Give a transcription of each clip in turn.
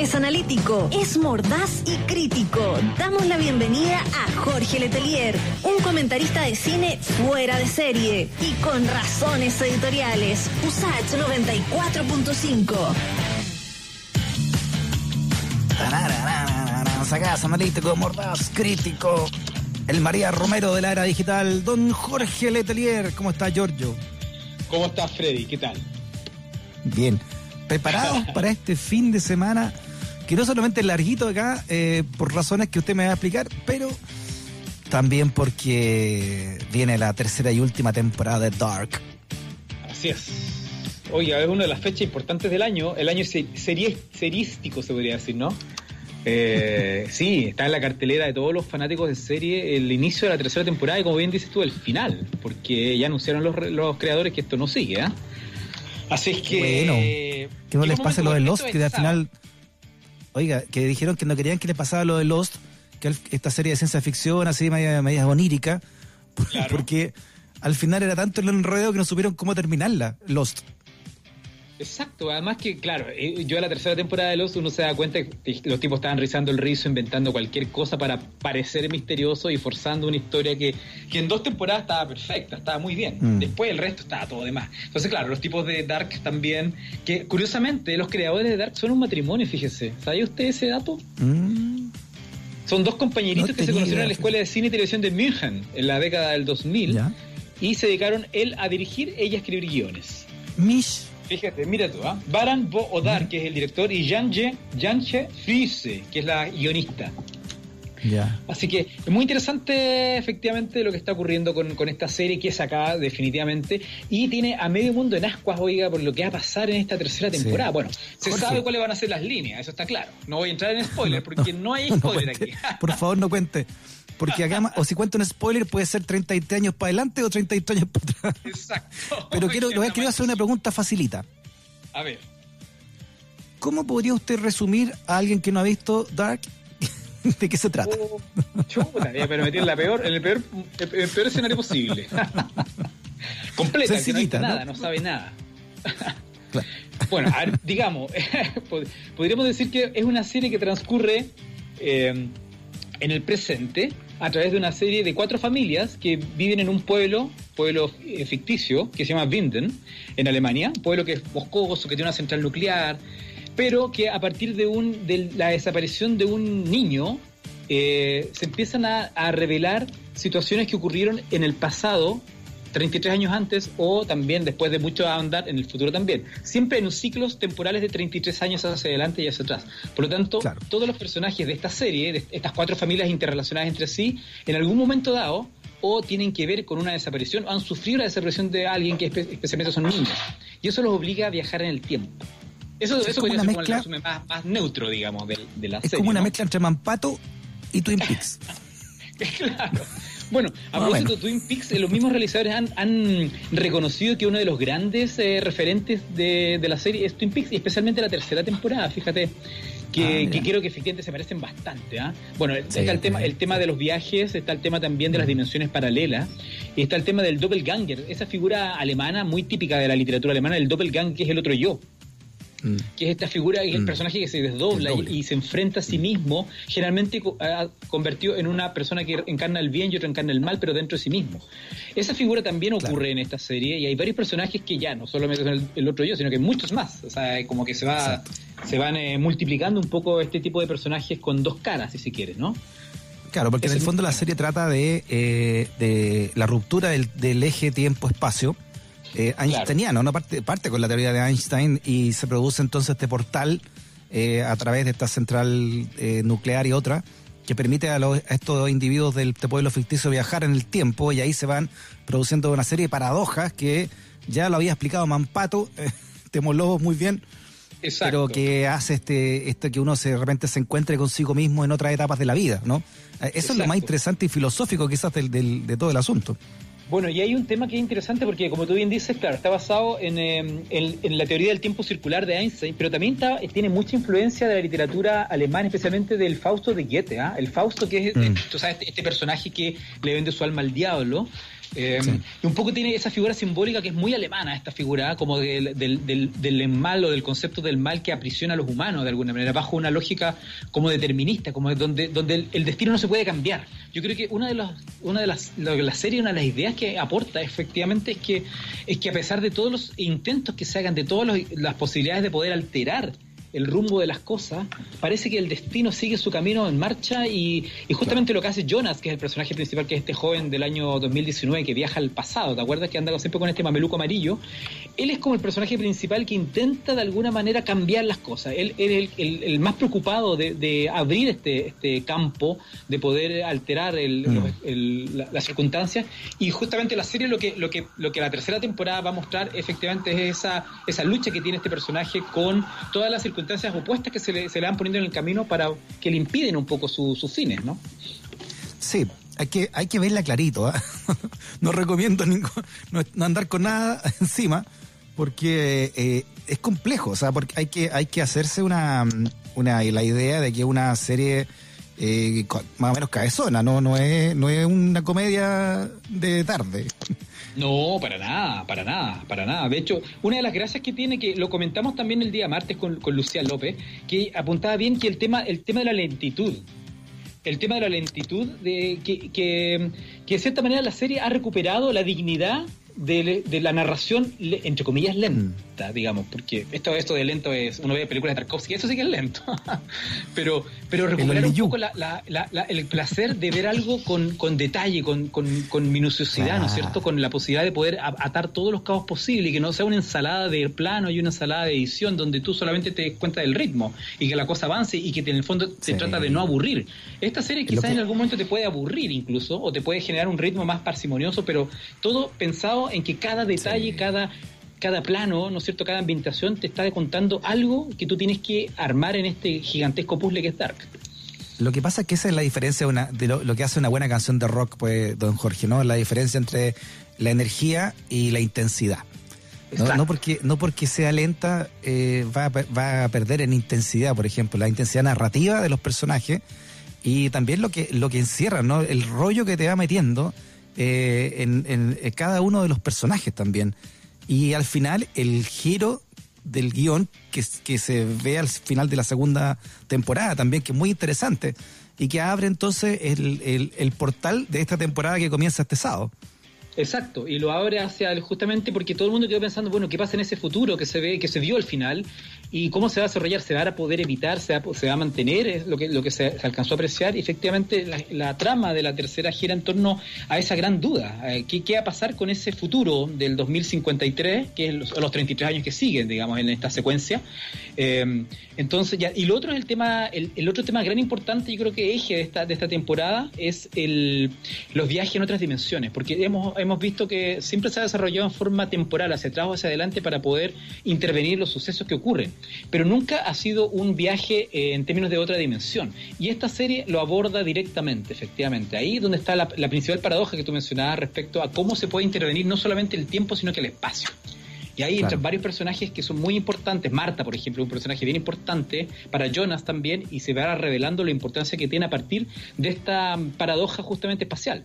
es analítico, es mordaz y crítico. Damos la bienvenida a Jorge Letelier, un comentarista de cine fuera de serie y con razones editoriales. USACH 94.5. Sagaz, analítico, mordaz, crítico. El María Romero de la era digital, don Jorge Letelier. ¿Cómo está, Giorgio? ¿Cómo estás, Freddy? ¿Qué tal? Bien. ¿Preparados para este fin de semana? Que no solamente es larguito acá, eh, por razones que usted me va a explicar, pero también porque viene la tercera y última temporada de Dark. Así es. Oiga, es una de las fechas importantes del año, el año serie, serístico, se podría decir, ¿no? Eh, sí, está en la cartelera de todos los fanáticos de serie el inicio de la tercera temporada y como bien dices tú, el final, porque ya anunciaron los, los creadores que esto no sigue, ¿ah? Así es que... Bueno, que no les pase lo de Lost, que al final... Oiga, que dijeron que no querían que les pasara lo de Lost, que esta serie de ciencia ficción así media, media onírica, porque al final era tanto el enredo que no supieron cómo terminarla, Lost. Exacto, además que, claro, eh, yo a la tercera temporada de Los uno se da cuenta que los tipos estaban rizando el rizo, inventando cualquier cosa para parecer misterioso y forzando una historia que, que en dos temporadas estaba perfecta, estaba muy bien. Mm. Después el resto estaba todo de más. Entonces, claro, los tipos de Dark también, que curiosamente los creadores de Dark son un matrimonio, fíjese. ¿Sabía usted ese dato? Mm. Son dos compañeritos que se conocieron en la Escuela de Cine y Televisión de München en la década del 2000 y se dedicaron él a dirigir, ella a escribir guiones. Mish Fíjate, mira tú, ¿ah? Baran Bo Odar, que es el director, y Janche Fise, que es la guionista. Así que es muy interesante efectivamente lo que está ocurriendo con, con, esta serie que es acá definitivamente y tiene a medio mundo en ascuas, oiga, por lo que va a pasar en esta tercera temporada. Bueno, se sabe cuáles van a ser las líneas, eso está claro. No voy a entrar en spoiler porque no, hay spoiler aquí. por favor, no cuente. Porque acá, o si cuento un spoiler, puede ser 33 años para adelante o 33 años para atrás. Exacto. Pero quiero, quiero hacer una pregunta facilita. A ver. ¿Cómo podría usted resumir a alguien que no ha visto Dark ¿De qué se trata? Oh, chuta, pero en, la peor, en el, peor, el peor escenario posible. Completa, que no, nada, ¿no? sabe nada. Bueno, digamos, podríamos decir que es una serie que transcurre eh, en el presente, a través de una serie de cuatro familias que viven en un pueblo, pueblo eh, ficticio, que se llama Winden, en Alemania, pueblo que es boscoso, que tiene una central nuclear, pero que a partir de, un, de la desaparición de un niño, eh, se empiezan a, a revelar situaciones que ocurrieron en el pasado 33 años antes o también después de mucho andar en el futuro también. Siempre en ciclos temporales de 33 años hacia adelante y hacia atrás. Por lo tanto, todos los personajes de esta serie, de estas cuatro familias interrelacionadas entre sí, en algún momento dado, o tienen que ver con una desaparición, o han sufrido la desaparición de alguien que especialmente son niños. Y eso los obliga a viajar en el tiempo. Eso, eso podría ser mezcla, como el más, más, neutro, digamos, de, de la serie. Es como una mezcla entre Mampato y Twin Peaks. claro. Bueno, a propósito de Twin Peaks, los mismos realizadores han, reconocido que uno de los grandes eh, referentes de, la serie es Twin Peaks, y especialmente la tercera temporada, fíjate. Que, ah, creo que efectivamente se parecen bastante. ¿ah? Bueno, está el tema, el tema de los viajes, está el tema también de las dimensiones paralelas, y está el tema del doppelganger, esa figura alemana muy típica de la literatura alemana, el doppelganger que es el otro yo. Mm. que es esta figura, el mm. personaje que se desdobla y, se enfrenta a sí mismo, generalmente ha convertido en una persona que encarna el bien y otra encarna el mal, pero dentro de sí mismo. Esa figura también ocurre en esta serie y hay varios personajes que ya no solamente son el, otro yo, sino que muchos más. O sea, como que se va se van eh, multiplicando un poco este tipo de personajes con dos caras, si se quiere, ¿no? Claro, porque en el fondo la serie trata de, eh, de la ruptura del, del eje tiempo-espacio eh, einsteiniano, ¿no? Parte, parte con la teoría de Einstein y se produce entonces este portal eh, a través de esta central eh, nuclear y otra que permite a, los, estos individuos del este pueblo ficticio viajar en el tiempo y ahí se van produciendo una serie de paradojas que ya lo había explicado Mampato, eh, Temoló muy bien, pero que hace este, este que uno se, de repente se encuentre consigo mismo en otras etapas de la vida, ¿no? Eso es lo más interesante y filosófico quizás del, del, de todo el asunto. Bueno, y hay un tema que es interesante porque, como tú bien dices, claro, está basado en, em, la teoría del tiempo circular de Einstein, pero también tiene mucha influencia de la literatura alemana, especialmente del Fausto de Goethe. ¿ah? El Fausto, que es, mm. tú sabes, este, este, personaje que le vende su alma al diablo, Eh, y un poco tiene esa figura simbólica que es muy alemana, esta figura, como del, del, del, del mal o del concepto del mal que aprisiona a los humanos de alguna manera, bajo una lógica como determinista, como donde, donde el, destino no se puede cambiar. Yo creo que una de, las una de las, la serie, una de las ideas que aporta efectivamente es que, es que a pesar de todos los intentos que se hagan, de todas las posibilidades de poder alterar el rumbo de las cosas, parece que el destino sigue su camino en marcha y, justamente lo que hace Jonas, que es el personaje principal, que es este joven del año 2019 que viaja al pasado, ¿te acuerdas que anda siempre con este mameluco amarillo? Él es como el personaje principal que intenta de alguna manera cambiar las cosas. Él, es el, más preocupado de, abrir este, este campo, de poder alterar mm. las circunstancias y justamente la serie lo que, lo, que, lo que la tercera temporada va a mostrar efectivamente es esa, esa lucha que tiene este personaje con todas las circunstancias circunstancias opuestas que se le, se le van poniendo en el camino para que le impiden un poco sus fines, ¿no? Sí, hay que, hay que verla clarito. ¿ah? no recomiendo no, andar con nada encima porque eh, es complejo, o sea, porque hay que, hay que hacerse una, una la idea de que una serie eh, más o menos cabezona, no, no es, no es una comedia de tarde. No, para nada, para nada, para nada. De hecho, una de las gracias que tiene, que lo comentamos también el día martes con, con Lucía López, que apuntaba bien que el tema, el tema de la lentitud, el tema de la lentitud, de que, que, que de cierta manera la serie ha recuperado la dignidad de, de la narración, entre comillas, lenta, digamos, porque esto, esto de lento es, uno ve películas de Tarkovsky, eso sí que es lento, pero, pero recuperar un poco la, la, el placer de ver algo con, con detalle, con, con, minuciosidad, ¿no es cierto? Con la posibilidad de poder atar todos los cabos posibles y que no sea una ensalada de plano y una ensalada de edición donde tú solamente te des cuenta del ritmo y que la cosa avance y que en el fondo se trata de no aburrir. Esta serie quizás en algún momento te puede aburrir incluso o te puede generar un ritmo más parsimonioso, pero todo pensado en que cada detalle, cada, cada plano, ¿no es cierto? Cada ambientación te está contando algo que tú tienes que armar en este gigantesco puzzle que es Dark. Lo que pasa es que esa es la diferencia de, una, de lo, que hace una buena canción de rock, pues, don Jorge, ¿no? La diferencia entre la energía y la intensidad. No, porque, no porque sea lenta eh, va, va, a perder en intensidad, por ejemplo, la intensidad narrativa de los personajes y también lo que, lo que encierra, ¿no? El rollo que te va metiendo eh, en, cada uno de los personajes también. Y al final el giro del guion que, que se ve al final de la segunda temporada también, que es muy interesante y que abre entonces el, el portal de esta temporada que comienza este sábado. Exacto, y lo abre hacia el, justamente porque todo el mundo quedó pensando, bueno, ¿qué pasa en ese futuro que se ve, que se vio al final? ¿Y cómo se va a desarrollar? ¿Se va a poder evitar? ¿Se va, se va a mantener? Es lo que, lo que se, alcanzó a apreciar. Y efectivamente, la, trama de la tercera gira en torno a esa gran duda. Eh, ¿qué, ¿qué, va a pasar con ese futuro del 2053, que es los, los 33 años que siguen, digamos, en esta secuencia? Eh, entonces, ya, y lo otro es el tema, el, el, otro tema gran importante, yo creo que eje de esta, de esta temporada, es el, los viajes en otras dimensiones, porque hemos, hemos visto que siempre se ha desarrollado en forma temporal, hacia atrás o hacia adelante, para poder intervenir los sucesos que ocurren, pero nunca ha sido un viaje eh, en términos de otra dimensión. Y esta serie lo aborda directamente, efectivamente. Ahí donde está la, principal paradoja que tú mencionabas respecto a cómo se puede intervenir no solamente el tiempo, sino que el espacio. Y ahí entran varios personajes que son muy importantes. Marta, por ejemplo, un personaje bien importante para Jonas también, y se va revelando la importancia que tiene a partir de esta paradoja justamente espacial.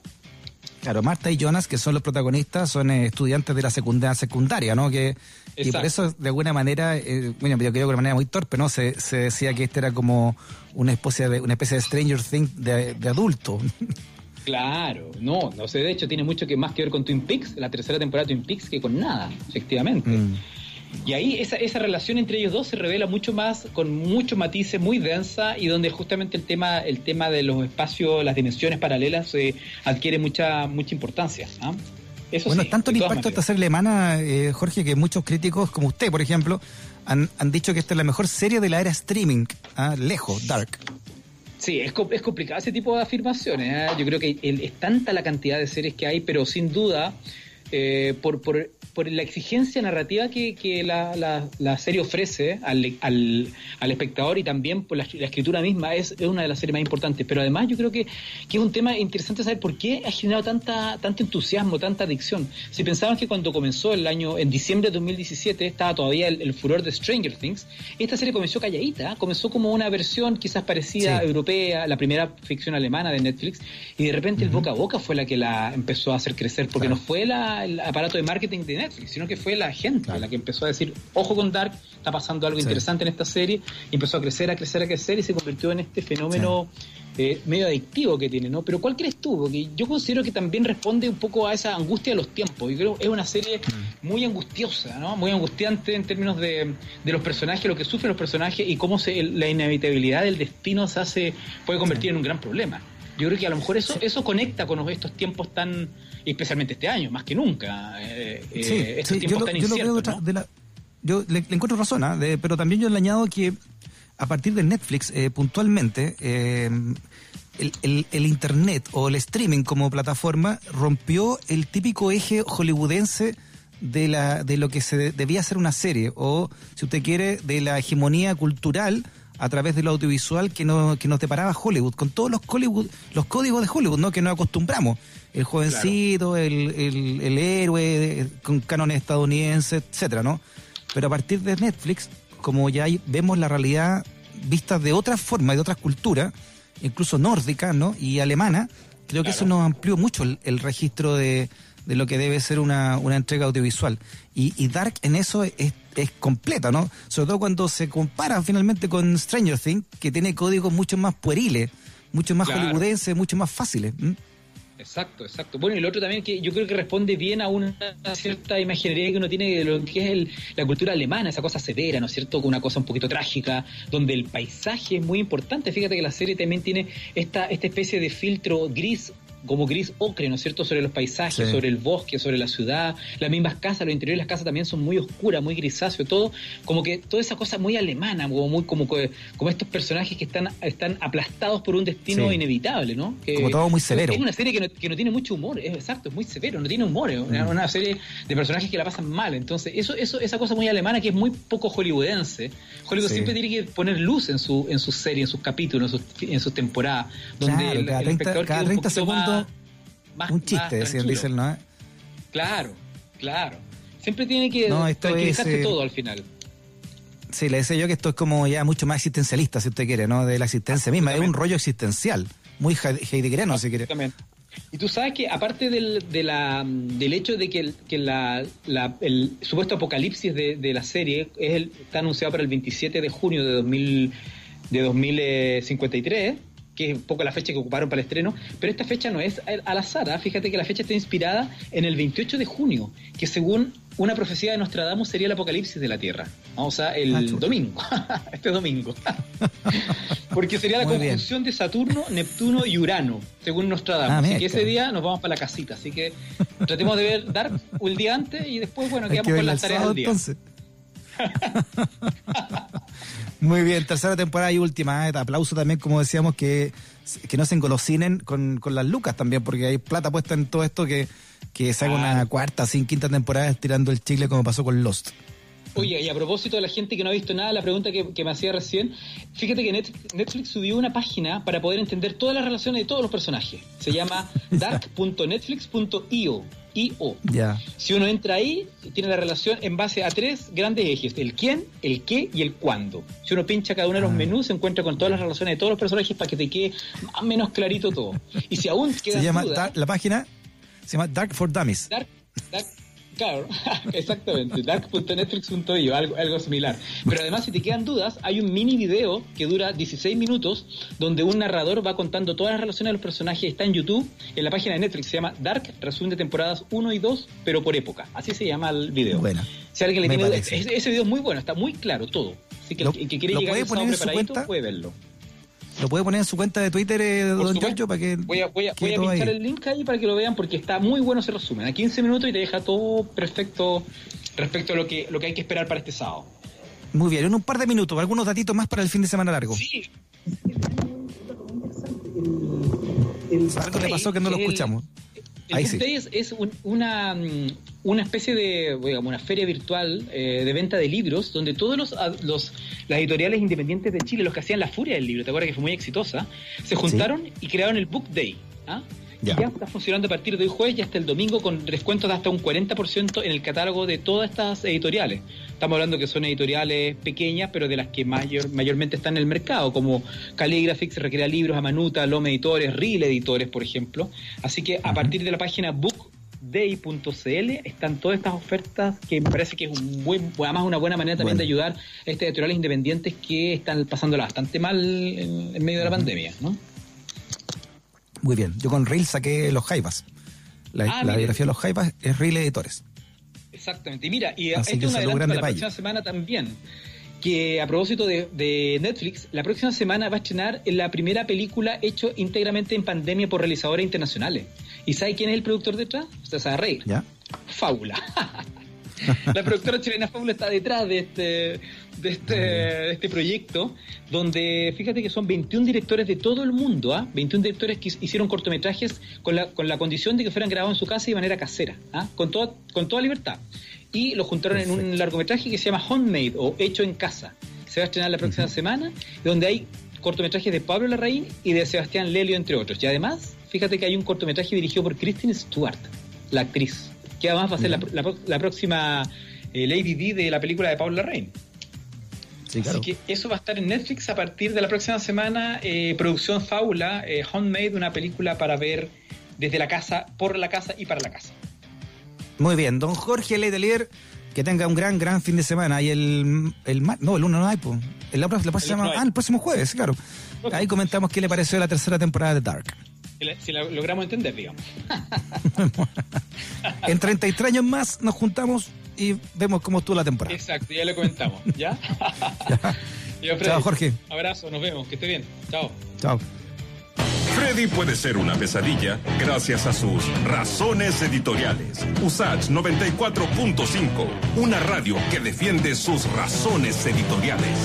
Claro, Marta y Jonas, que son los protagonistas, son eh, estudiantes de la secundaria, secundaria ¿no? Que, y por eso, de alguna manera, eh, bueno, yo creo que de manera muy torpe, ¿no? Se, se decía que este era como una especie de, una especie de Stranger Things de, adulto. Claro, no, no sé, de hecho tiene mucho que más que ver con Twin Peaks, la tercera temporada de Twin Peaks, que con nada, efectivamente. Mm. Y ahí esa, esa relación entre ellos dos se revela mucho más, con muchos matices, muy densa, y donde justamente el tema, el tema de los espacios, las dimensiones paralelas eh, adquiere mucha, mucha importancia. ¿ah? Eso bueno, tanto el impacto de esta serie alemana, eh, Jorge, que muchos críticos, como usted, por ejemplo, han, han dicho que esta es la mejor serie de la era streaming, ¿ah? lejos, Dark. Sí, es, es complicado ese tipo de afirmaciones. ¿ah? Yo creo que es tanta la cantidad de series que hay, pero sin duda eh, por, por, por, la exigencia narrativa que, que la, la, serie ofrece al, al, al, espectador y también por la, escritura misma es, es, una de las series más importantes. Pero además yo creo que, que, es un tema interesante saber por qué ha generado tanta, tanto entusiasmo, tanta adicción. Si pensaban que cuando comenzó el año, en diciembre de 2017, estaba todavía el, furor de Stranger Things, esta serie comenzó calladita, comenzó como una versión quizás parecida europea, la primera ficción alemana de Netflix, y de repente el boca a boca fue la que la empezó a hacer crecer, porque no fue el aparato de marketing de Netflix, sino que fue la gente la que empezó a decir, ojo con Dark, está pasando algo interesante en esta serie, y empezó a crecer, a crecer, a crecer, y se convirtió en este fenómeno eh, medio adictivo que tiene, ¿no? Pero ¿cuál crees tú? Porque yo considero que también responde un poco a esa angustia de los tiempos. Yo creo que es una serie mm. muy angustiosa, ¿no? Muy angustiante en términos de, de los personajes, lo que sufren los personajes y cómo se, la inevitabilidad del destino se hace, puede convertir en un gran problema. Yo creo que a lo mejor eso, eso conecta con estos tiempos tan, especialmente este año, más que nunca, eh, eh estos tiempos yo tan inciertos. yo le, encuentro razón, ¿ah? pero también yo le añado que a partir de Netflix, eh, puntualmente, eh, el, el, Internet o el streaming como plataforma rompió el típico eje hollywoodense de, la, de lo que se debía ser una serie, o, si usted quiere, de la hegemonía cultural a través del audiovisual que, no, que nos deparaba Hollywood, con todos los, Hollywood, los códigos de Hollywood ¿no? que nos acostumbramos. El jovencito, el, el, el, héroe, con cánones estadounidenses, etcétera, ¿no? Pero a partir de Netflix como ya vemos la realidad vista de otra forma, de otras culturas, incluso nórdica ¿no? y alemana, creo que eso nos amplió mucho el, registro de, lo que debe ser una, entrega audiovisual. Y, Dark en eso es, es, completa, ¿no? Sobre todo cuando se compara finalmente con Stranger Things, que tiene códigos mucho más pueriles, mucho más hollywoodenses, mucho más fáciles. Exacto, exacto. Bueno, y lo otro también que yo creo que responde bien a una cierta imaginería que uno tiene de lo que es la cultura alemana, esa cosa severa, ¿no es cierto? Con una cosa un poquito trágica, donde el paisaje es muy importante. Fíjate que la serie también tiene esta, esta especie de filtro gris como gris ocre, ¿no es cierto?, sobre los paisajes, sobre el bosque, sobre la ciudad, las mismas casas, los interiores de las casas también son muy oscuras, muy grisáceo, todo, como que toda esa cosa muy alemana, como muy como, como estos personajes que están, están aplastados por un destino inevitable, ¿no? como todo muy severo. Es una serie que no, que no tiene mucho humor, es exacto, es muy severo, no tiene humor, es una, mm. serie de personajes que la pasan mal, entonces eso, eso, esa cosa muy alemana que es muy poco hollywoodense, Hollywood siempre tiene que poner luz en su, en su serie, en sus capítulos, en sus, en sus temporadas, donde el, cada, 30, cada 30 segundos un chiste, decían, dicen, ¿no? Claro, claro. Siempre tiene que no, tranquilizarse eh, todo al final. Sí, le decía yo que esto es como ya mucho más existencialista, si usted quiere, ¿no? De la existencia misma. Es un rollo existencial, muy heideggeriano, si quiere. Y tú sabes que aparte del, de la, del hecho de que, el, que la, el supuesto apocalipsis de, de la serie es el, está anunciado para el 27 de junio de, 2000, de 2053, que es un poco la fecha que ocuparon para el estreno, pero esta fecha no es al azar, ¿ah? fíjate que la fecha está inspirada en el 28 de junio, que según una profecía de Nostradamus sería el apocalipsis de la Tierra, o sea, el ah, domingo, este domingo, porque sería la conjunción de Saturno, Neptuno y Urano, según Nostradamus, ah, así que ese día nos vamos para la casita, así que tratemos de ver Dark el día antes y después, bueno, quedamos con las tareas del día. Muy bien, tercera temporada y última. ¿eh? Aplauso también, como decíamos, que, que no se engolosinen con, con las lucas también, porque hay plata puesta en todo esto que, que se haga una cuarta, sin quinta temporada estirando el chile como pasó con Lost. Oye, y a propósito de la gente que no ha visto nada, la pregunta que, que me hacía recién, fíjate que Netflix subió una página para poder entender todas las relaciones de todos los personajes. Se llama dark.netflix.io. I-O. Si uno entra ahí, tiene la relación en base a tres grandes ejes, el quién, el qué y el cuándo. Si uno pincha cada uno de los ah. menús, se encuentra con todas las relaciones de todos los personajes para que te quede más o menos clarito todo. Y si aún queda Se llama la página se llama Dark for Dummies. Dark, Dark Claro, exactamente, dark.netflix.io, algo, algo similar. Pero además, si te quedan dudas, hay un mini video que dura 16 minutos donde un narrador va contando todas las relaciones de los personajes. Está en YouTube, en la página de Netflix, se llama Dark, resumen de temporadas 1 y 2, pero por época. Así se llama el video. Bueno, si alguien le tiene ese, video es muy bueno, está muy claro todo. Así que el que quiere llegar a preparadito puede verlo. ¿Lo puede poner en su cuenta de Twitter, eh, don Giorgio, para que... Voy a, voy a, voy a pinchar el link ahí para que lo vean porque está muy bueno ese resumen. A 15 minutos y te deja todo perfecto respecto a lo que, lo que hay que esperar para este sábado. Muy bien, en un par de minutos, algunos datitos más para el fin de semana largo. Sí. El, Algo le pasó que no lo escuchamos. el Book Day es, una, mm, una especie de, digamos, una feria virtual eh, de venta de libros donde todos los, los las editoriales independientes de Chile, los que hacían la furia del libro, ¿te acuerdas que fue muy exitosa? Se juntaron y crearon el Book Day. ¿ah? Ya. está funcionando a partir de hoy jueves y hasta el domingo con descuentos de hasta un 40% en el catálogo de todas estas editoriales. Estamos hablando que son editoriales pequeñas, pero de las que mayor, mayormente están en el mercado, como Calligraphics, Recrea Libros, Amanuta, Lome Editores, Real Editores, por ejemplo. Así que a partir de la página bookday.cl están todas estas ofertas que me parece que es un buen, además una buena manera también de ayudar a estas editoriales independientes que están pasándola bastante mal en, medio de la pandemia, ¿no? Muy bien. Yo con Reel saqué los Jaivas. La, ah, biografía de los Jaivas es Reel Editores. Exactamente. Y mira, y esto es un adelanto la próxima semana también. Que a propósito de, Netflix, la próxima semana va a estrenar la primera película hecho íntegramente en pandemia por realizadores internacionales. ¿Y sabe quién es el productor detrás? Usted sabe reír. ¿Ya? Fábula. la productora chilena Fábula está detrás de este, de este, de este proyecto, donde fíjate que son 21 directores de todo el mundo, ¿ah? 21 directores que hicieron cortometrajes con la, con la condición de que fueran grabados en su casa y de manera casera, ¿ah? con, toda, con toda libertad. Y los juntaron en un largometraje que se llama Homemade o Hecho en Casa. Se va a estrenar la próxima semana, donde hay cortometrajes de Pablo Larraín y de Sebastián Lelio, entre otros. Y además, fíjate que hay un cortometraje dirigido por Kristen Stewart, la actriz, que además va a ser la, próxima eh, Lady D de la película de Pablo Larraín. Así que eso va a estar en Netflix a partir de la próxima semana. Eh, producción Faula, eh, Homemade, una película para ver desde la casa, por la casa y para la casa. Muy bien, don Jorge Letelier, que tenga un gran, gran fin de semana. Y el, el no, el lunes no hay, pues. El, la, próxima, ah, el próximo jueves, claro. Ahí comentamos qué le pareció la tercera temporada de Dark. Si la logramos entender, digamos. en 33 años más nos juntamos y vemos cómo estuvo la temporada. Exacto, ya lo comentamos. ¿Ya? Chao, Jorge. Abrazo, nos vemos. Que esté bien. Chao. Chao. Freddy puede ser una pesadilla gracias a sus razones editoriales. USACH 94.5, una radio que defiende sus razones editoriales.